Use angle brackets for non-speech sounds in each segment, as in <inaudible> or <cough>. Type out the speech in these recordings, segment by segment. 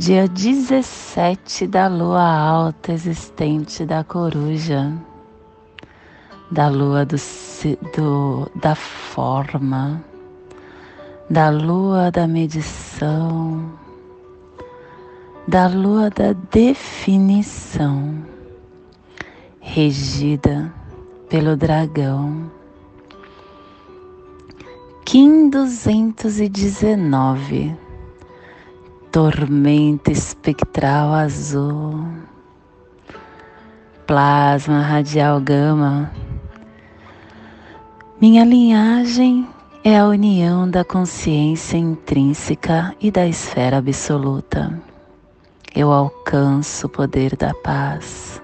dia 17 da lua alta existente da coruja, da lua do, do, da forma, da lua da medição, da lua da definição, regida pelo dragão. Kim 219 tormenta espectral azul, plasma radial gama. Minha linhagem é a união da consciência intrínseca e da esfera absoluta. Eu alcanço o poder da paz.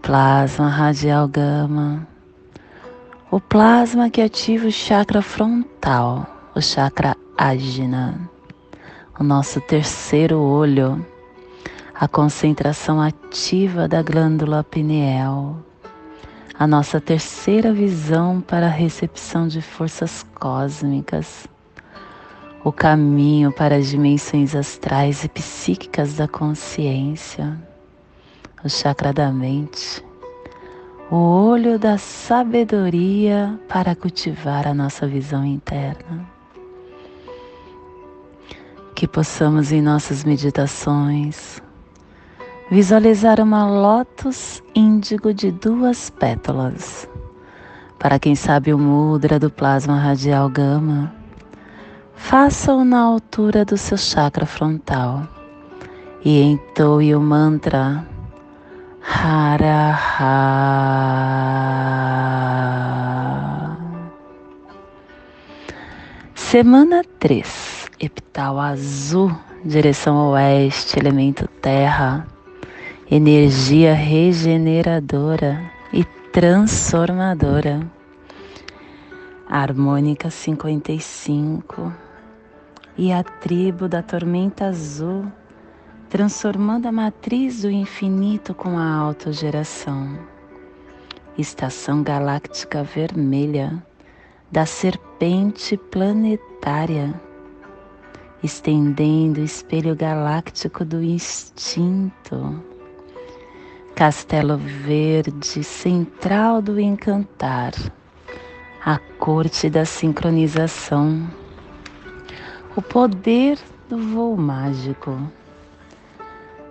Plasma radial gama. O plasma que ativa o chakra frontal, o chakra ágina o nosso terceiro olho, a concentração ativa da glândula pineal, a nossa terceira visão para a recepção de forças cósmicas, o caminho para as dimensões astrais e psíquicas da consciência, o chakra da mente, o olho da sabedoria para cultivar a nossa visão interna que possamos em nossas meditações visualizar uma lótus índigo de duas pétalas. Para quem sabe o mudra do plasma radial gama, faça-o na altura do seu chakra frontal e entoe o mantra Hara Ha. Semana 3 epital azul, direção oeste, elemento terra, energia regeneradora e transformadora. Harmônica 55 e a tribo da tormenta azul, transformando a matriz do infinito com a autogeração. Estação galáctica vermelha da serpente planetária estendendo o espelho galáctico do instinto. Castelo Verde, central do encantar, a corte da sincronização, o poder do voo mágico.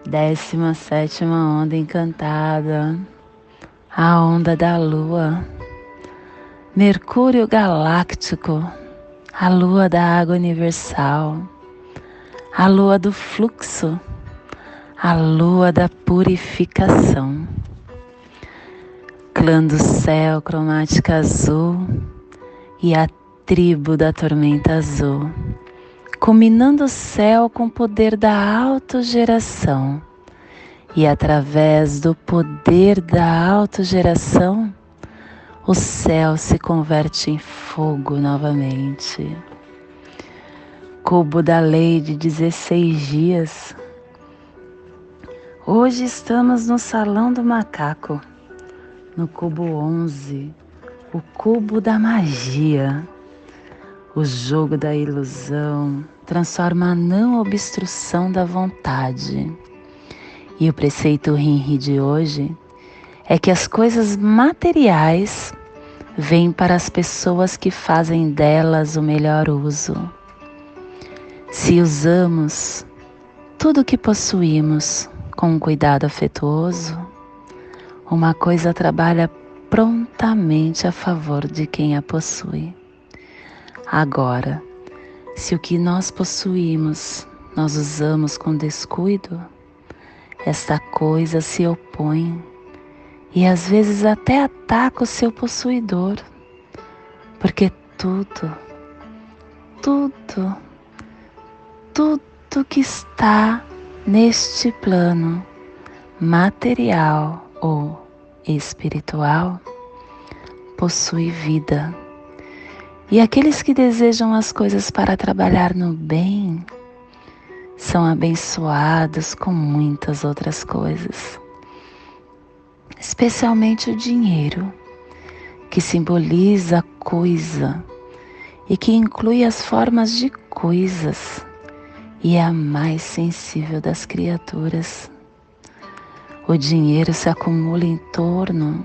Décima sétima onda encantada, a onda da lua, Mercúrio galáctico, a lua da água universal a lua do fluxo, a lua da purificação. Clã do céu cromática azul e a tribo da tormenta azul, combinando o céu com o poder da autogeração. E através do poder da autogeração, o céu se converte em fogo novamente cubo da lei de 16 dias. Hoje estamos no Salão do Macaco, no cubo 11, o cubo da magia. O jogo da ilusão transforma a não obstrução da vontade. E o preceito Rinri de hoje é que as coisas materiais vêm para as pessoas que fazem delas o melhor uso. Se usamos tudo o que possuímos com um cuidado afetuoso, uma coisa trabalha prontamente a favor de quem a possui. Agora, se o que nós possuímos nós usamos com descuido, esta coisa se opõe e às vezes até ataca o seu possuidor, porque tudo, tudo tudo que está neste plano material ou espiritual, possui vida. E aqueles que desejam as coisas para trabalhar no bem são abençoados com muitas outras coisas, especialmente o dinheiro, que simboliza coisa e que inclui as formas de coisas e é a mais sensível das criaturas. O dinheiro se acumula em torno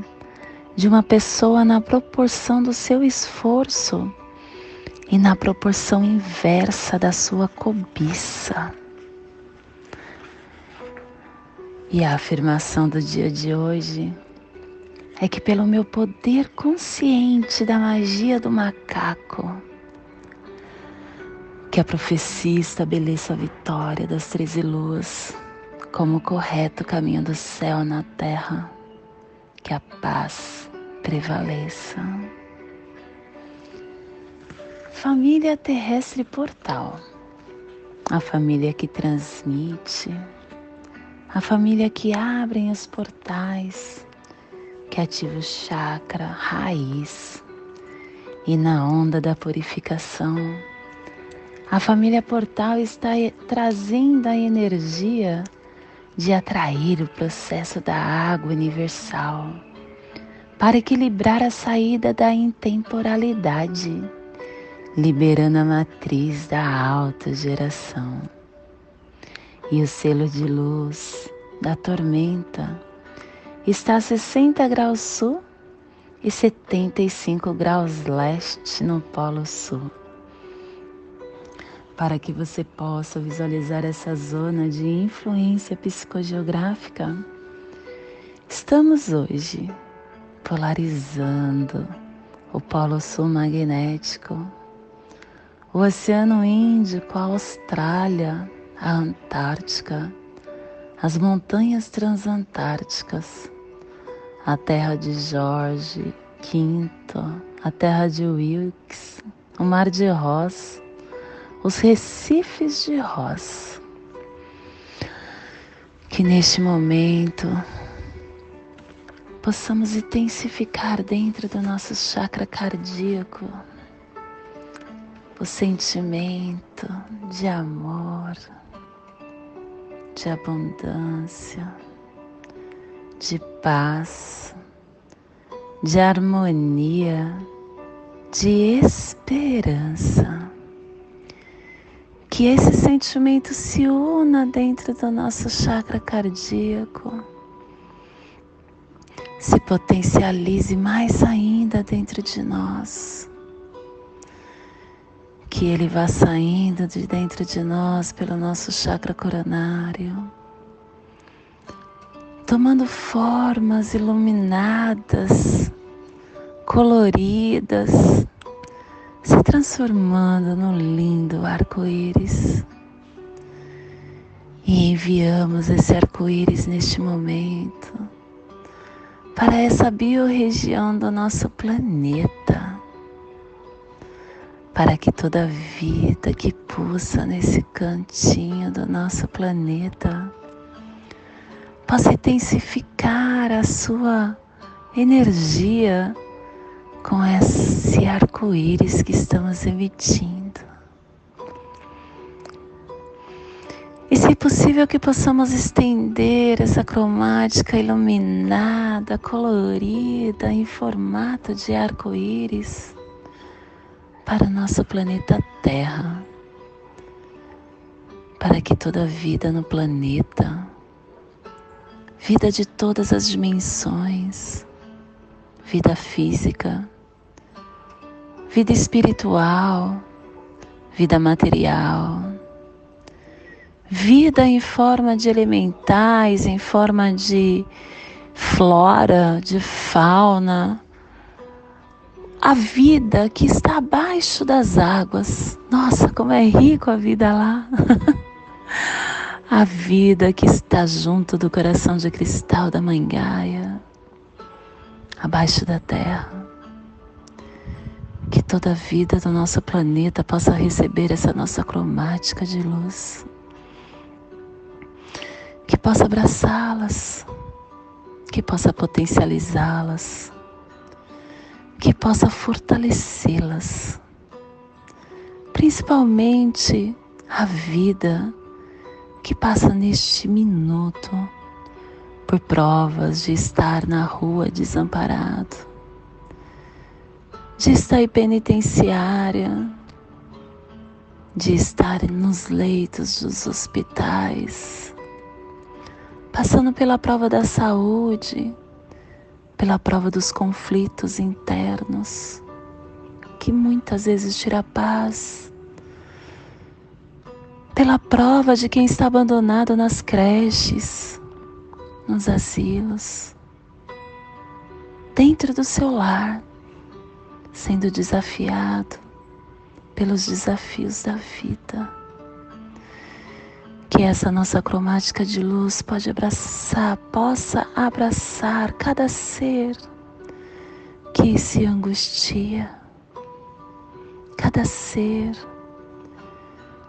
de uma pessoa na proporção do seu esforço e na proporção inversa da sua cobiça. E a afirmação do dia de hoje é que, pelo meu poder consciente da magia do macaco, que a profecia estabeleça a vitória das treze luas como o correto caminho do céu na terra, que a paz prevaleça. Família terrestre portal, a família que transmite, a família que abre os portais, que ativa o chakra raiz e na onda da purificação. A família portal está trazendo a energia de atrair o processo da água universal para equilibrar a saída da intemporalidade, liberando a matriz da alta geração. E o selo de luz da tormenta está a 60 graus sul e 75 graus leste no Polo Sul para que você possa visualizar essa zona de influência psicogeográfica, estamos hoje polarizando o Polo Sul magnético, o Oceano Índico, a Austrália, a Antártica, as montanhas transantárticas, a terra de Jorge V, a terra de Wilkes, o Mar de Ross, os recifes de rosa. Que neste momento possamos intensificar dentro do nosso chakra cardíaco o sentimento de amor, de abundância, de paz, de harmonia, de esperança que esse sentimento se una dentro do nosso chakra cardíaco, se potencialize mais ainda dentro de nós, que ele vá saindo de dentro de nós pelo nosso chakra coronário, tomando formas iluminadas, coloridas, se transformando no lindo arco-íris. E enviamos esse arco-íris neste momento para essa biorregião do nosso planeta, para que toda vida que pulsa nesse cantinho do nosso planeta possa intensificar a sua energia com esse arco-íris que estamos emitindo. E se possível que possamos estender essa cromática iluminada, colorida, em formato de arco-íris para o nosso planeta Terra, para que toda vida no planeta, vida de todas as dimensões, vida física, vida espiritual, vida material, vida em forma de elementais, em forma de flora, de fauna, a vida que está abaixo das águas. Nossa, como é rico a vida lá! <laughs> a vida que está junto do coração de cristal da Mangaia abaixo da terra. Que toda a vida do nosso planeta possa receber essa nossa cromática de luz. que possa abraçá-las, que possa potencializá-las, que possa fortalecê-las, principalmente a vida que passa neste minuto por provas de estar na rua desamparado, de estar em penitenciária, de estar nos leitos dos hospitais, passando pela prova da saúde, pela prova dos conflitos internos, que muitas vezes tira paz, pela prova de quem está abandonado nas creches, nos asilos, dentro do seu lar, sendo desafiado pelos desafios da vida. Que essa nossa cromática de luz pode abraçar, possa abraçar cada ser que se angustia, cada ser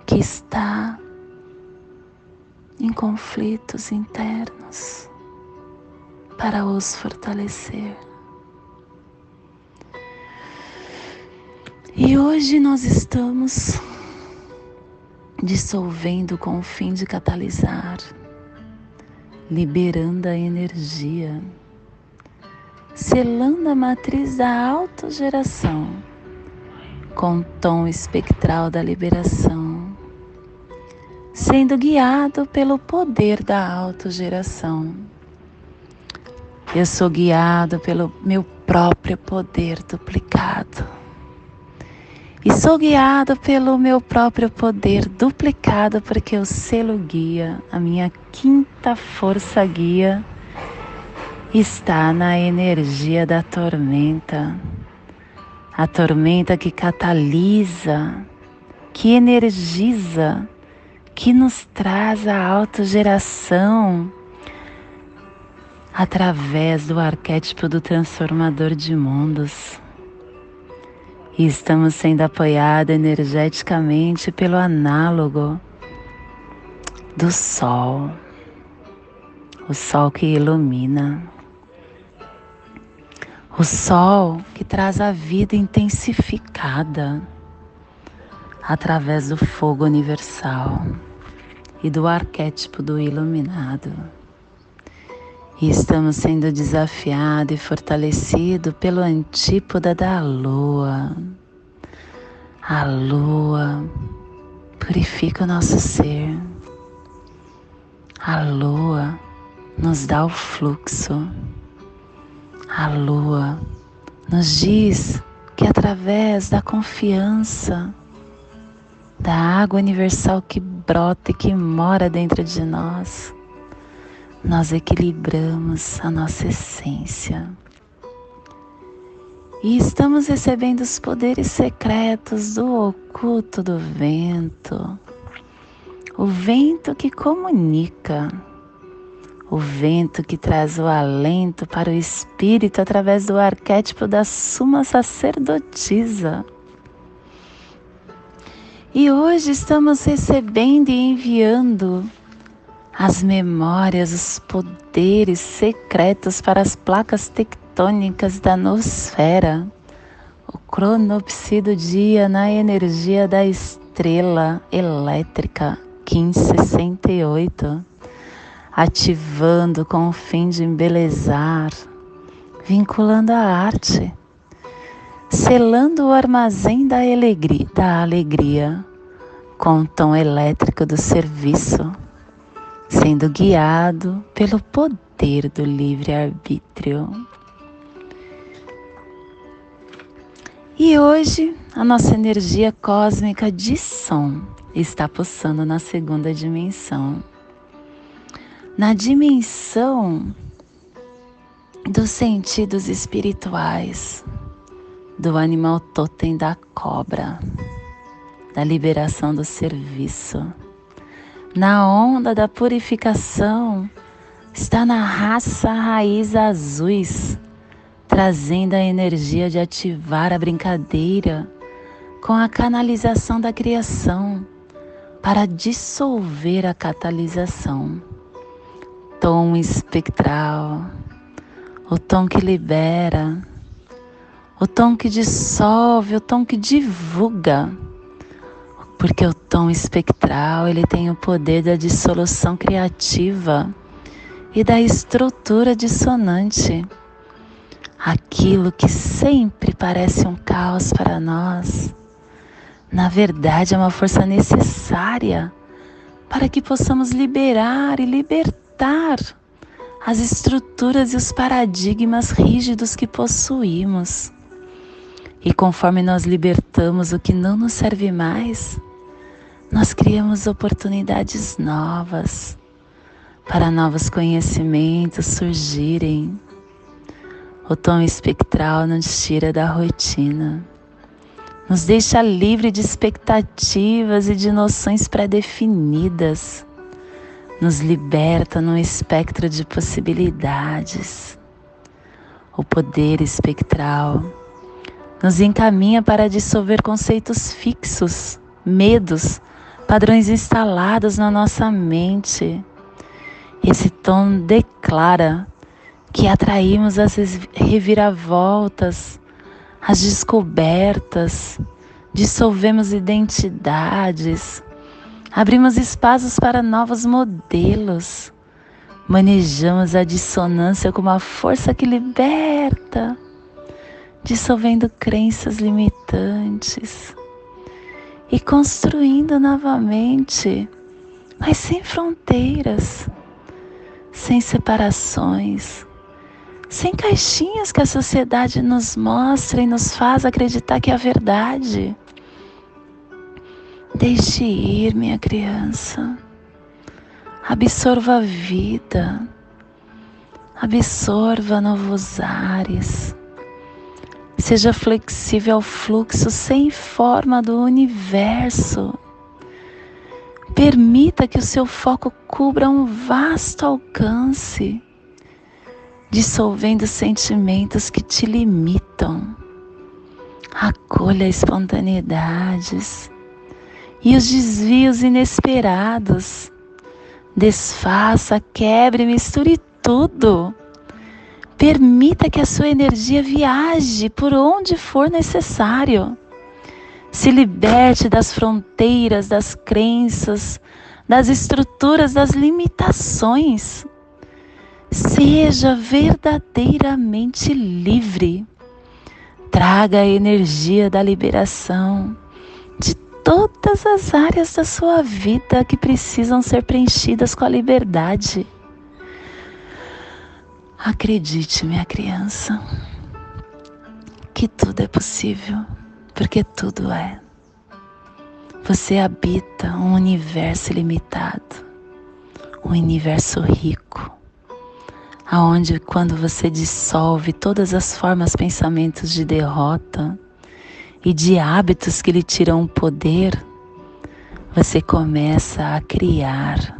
que está em conflitos internos para os fortalecer. E hoje nós estamos dissolvendo com o fim de catalisar, liberando a energia, selando a matriz da autogeração com o tom espectral da liberação, sendo guiado pelo poder da autogeração. Eu sou guiado pelo meu próprio poder duplicado e sou guiado pelo meu próprio poder duplicado, porque o selo guia, a minha quinta força guia, está na energia da tormenta. A tormenta que catalisa, que energiza, que nos traz a autogeração através do arquétipo do transformador de mundos. E estamos sendo apoiados energeticamente pelo análogo do Sol, o Sol que ilumina, o Sol que traz a vida intensificada através do fogo universal e do arquétipo do iluminado. E estamos sendo desafiados e fortalecidos pelo antípoda da lua. A lua purifica o nosso ser. A lua nos dá o fluxo. A lua nos diz que através da confiança da água universal que brota e que mora dentro de nós, nós equilibramos a nossa essência. E estamos recebendo os poderes secretos do oculto do vento, o vento que comunica, o vento que traz o alento para o espírito através do arquétipo da suma sacerdotisa. E hoje estamos recebendo e enviando as memórias, os poderes secretos para as placas tectônicas da nosfera, o cronopsi do dia na energia da estrela elétrica 1568, ativando com o fim de embelezar, vinculando a arte, selando o armazém da alegria, da alegria com o tom elétrico do serviço sendo guiado pelo poder do livre-arbítrio. E hoje a nossa energia cósmica de som está pulsando na segunda dimensão. Na dimensão dos sentidos espirituais, do animal totem da cobra, da liberação do serviço. Na onda da purificação, está na raça raiz azuis, trazendo a energia de ativar a brincadeira com a canalização da criação para dissolver a catalisação, tom espectral, o tom que libera, o tom que dissolve, o tom que divulga. Porque o tom espectral, ele tem o poder da dissolução criativa e da estrutura dissonante. Aquilo que sempre parece um caos para nós, na verdade é uma força necessária para que possamos liberar e libertar as estruturas e os paradigmas rígidos que possuímos. E conforme nós libertamos o que não nos serve mais, nós criamos oportunidades novas para novos conhecimentos surgirem. O tom espectral nos tira da rotina, nos deixa livre de expectativas e de noções pré-definidas nos liberta num espectro de possibilidades. O poder espectral nos encaminha para dissolver conceitos fixos, medos, padrões instalados na nossa mente. Esse tom declara que atraímos as reviravoltas, as descobertas, dissolvemos identidades, Abrimos espaços para novos modelos. Manejamos a dissonância como a força que liberta, dissolvendo crenças limitantes e construindo novamente, mas sem fronteiras, sem separações, sem caixinhas que a sociedade nos mostra e nos faz acreditar que é a verdade. Deixe ir, minha criança. Absorva a vida. Absorva novos ares. Seja flexível ao fluxo sem forma do universo. Permita que o seu foco cubra um vasto alcance, dissolvendo sentimentos que te limitam. Acolha espontaneidades e os desvios inesperados. Desfaça, quebre, misture tudo. Permita que a sua energia viaje por onde for necessário. Se liberte das fronteiras, das crenças, das estruturas, das limitações. Seja verdadeiramente livre. Traga a energia da liberação de todas as áreas da sua vida que precisam ser preenchidas com a liberdade. Acredite, minha criança, que tudo é possível, porque tudo é. Você habita um universo ilimitado, um universo rico, aonde quando você dissolve todas as formas, pensamentos de derrota, e de hábitos que lhe tiram o poder, você começa a criar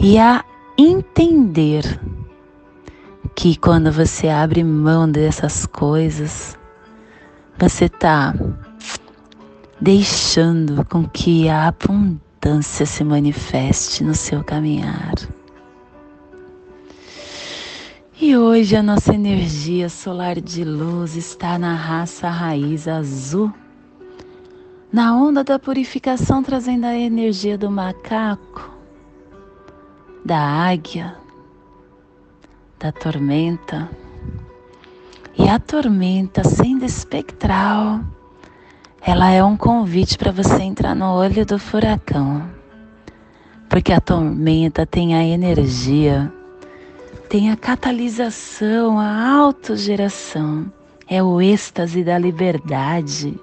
e a entender que quando você abre mão dessas coisas, você está deixando com que a abundância se manifeste no seu caminhar. E hoje a nossa energia solar de luz está na raça raiz azul, na onda da purificação, trazendo a energia do macaco, da águia, da tormenta. E a tormenta, sendo espectral, ela é um convite para você entrar no olho do furacão, porque a tormenta tem a energia tem a catalisação, a autogeração, é o êxtase da liberdade.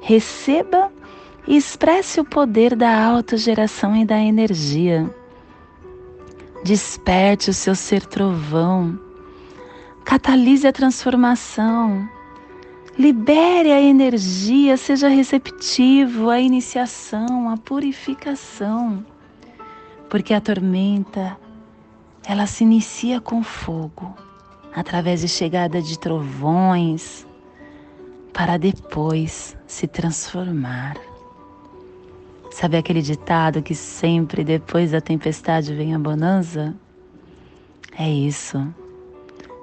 Receba e expresse o poder da autogeração e da energia. Desperte o seu ser trovão. Catalise a transformação. Libere a energia, seja receptivo à iniciação, à purificação. Porque a tormenta ela se inicia com fogo, através de chegada de trovões, para depois se transformar. Sabe aquele ditado que sempre depois da tempestade vem a bonança? É isso.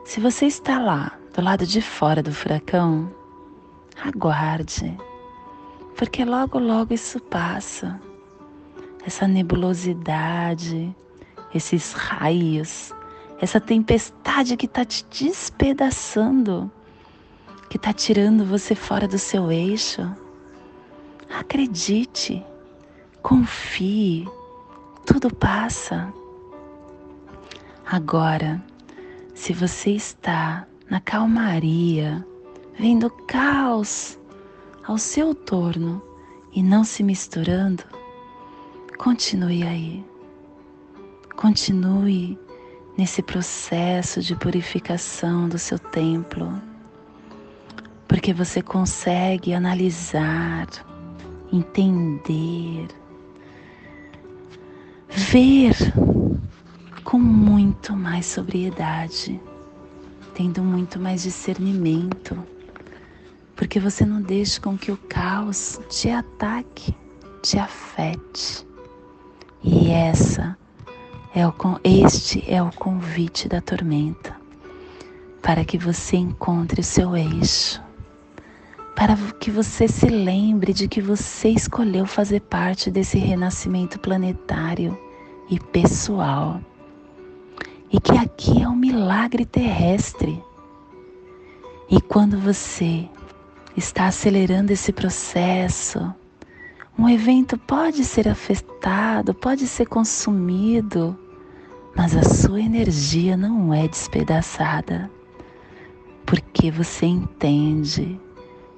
Se você está lá, do lado de fora do furacão, aguarde, porque logo, logo isso passa. Essa nebulosidade, esses raios, essa tempestade que está te despedaçando, que está tirando você fora do seu eixo. Acredite, confie, tudo passa. Agora, se você está na calmaria, vendo caos ao seu torno e não se misturando, continue aí. Continue nesse processo de purificação do seu templo, porque você consegue analisar, entender, ver com muito mais sobriedade, tendo muito mais discernimento, porque você não deixa com que o caos te ataque, te afete. E essa é o, este é o convite da tormenta para que você encontre o seu eixo, para que você se lembre de que você escolheu fazer parte desse renascimento planetário e pessoal, e que aqui é um milagre terrestre. E quando você está acelerando esse processo, um evento pode ser afetado, pode ser consumido, mas a sua energia não é despedaçada, porque você entende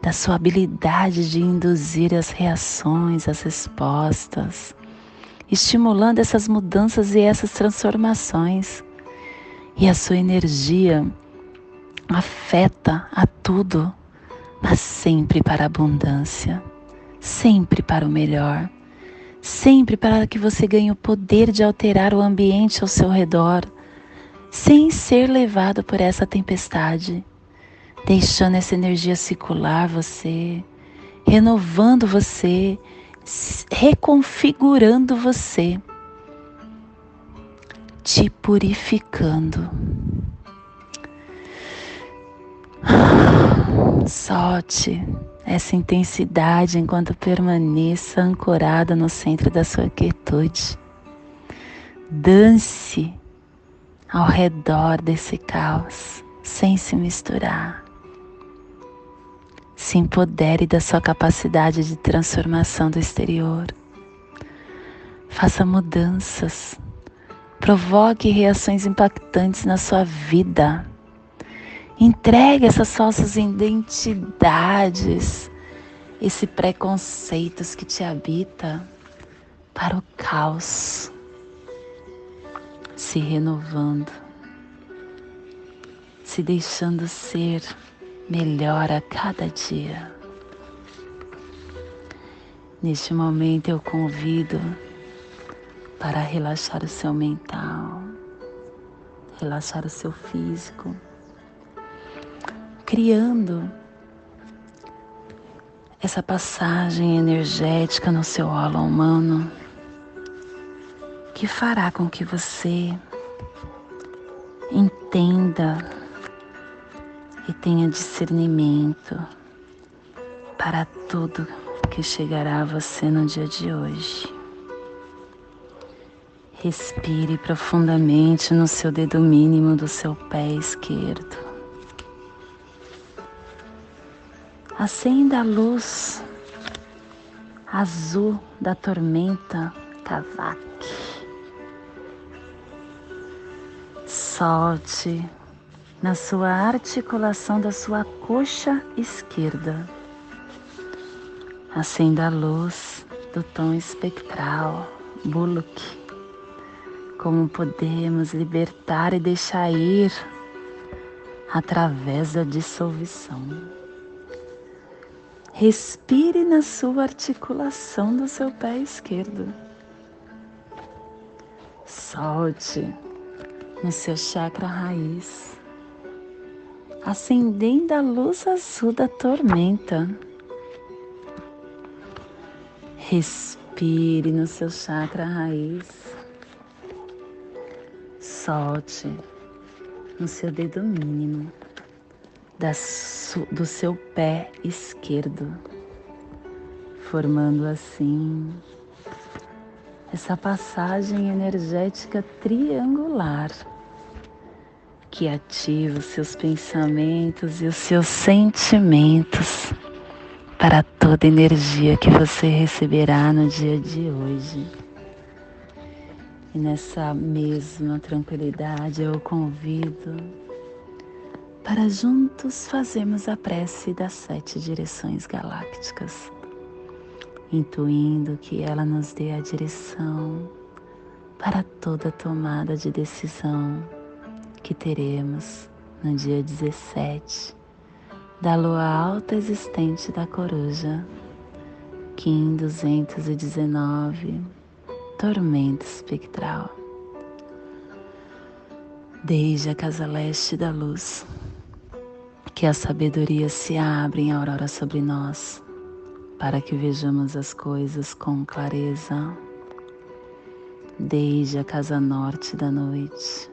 da sua habilidade de induzir as reações, as respostas, estimulando essas mudanças e essas transformações. E a sua energia afeta a tudo, mas sempre para a abundância sempre para o melhor, sempre para que você ganhe o poder de alterar o ambiente ao seu redor, sem ser levado por essa tempestade, deixando essa energia circular você, renovando você, reconfigurando você, te purificando. Solte essa intensidade enquanto permaneça ancorada no centro da sua quietude. Dance ao redor desse caos, sem se misturar. Se empodere da sua capacidade de transformação do exterior. Faça mudanças. Provoque reações impactantes na sua vida Entregue essas falsas identidades, esses preconceitos que te habita para o caos, se renovando, se deixando ser melhor a cada dia. Neste momento eu convido para relaxar o seu mental, relaxar o seu físico criando essa passagem energética no seu holo humano que fará com que você entenda tenha discernimento para tudo que chegará a você no dia de hoje. Respire profundamente no seu dedo mínimo do seu pé esquerdo. Acenda a luz azul da tormenta Kavak. Solte na sua articulação da sua coxa esquerda. Acenda a luz do tom espectral Bullock. Como podemos libertar e deixar ir através da dissolução. Respire na sua articulação do seu pé esquerdo. Solte no seu chakra raiz, acendendo a luz azul da tormenta. Respire no seu chakra raiz. Solte no seu dedo mínimo do seu pé esquerdo, formando assim essa passagem energética triangular que ativa os seus pensamentos e os seus sentimentos para toda energia que você receberá no dia de hoje. E nessa mesma tranquilidade eu convido para juntos fazermos a prece das sete direções galácticas, intuindo que ela nos dê a direção para toda tomada de decisão que teremos no dia 17 da lua alta existente da coruja, Kim 219, tormento espectral. Desde a casa leste da luz, que a sabedoria se abre em aurora sobre nós, para que vejamos as coisas com clareza. Desde a casa norte da noite,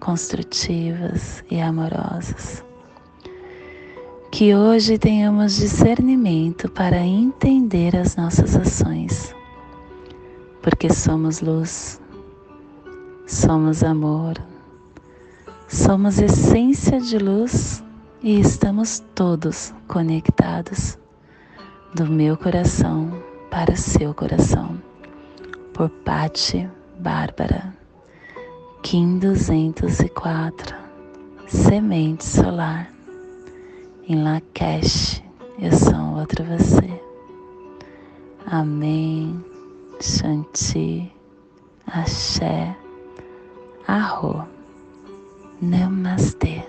construtivas e amorosas. Que hoje tenhamos discernimento para entender as nossas ações, porque somos luz, somos amor, somos essência de luz e estamos todos conectados do meu coração para seu coração. Por Patti Bárbara. Kim 204, Semente Solar, em Lakesh, eu sou outro você. Amém, Shanti, Axé, Arro, Namastê.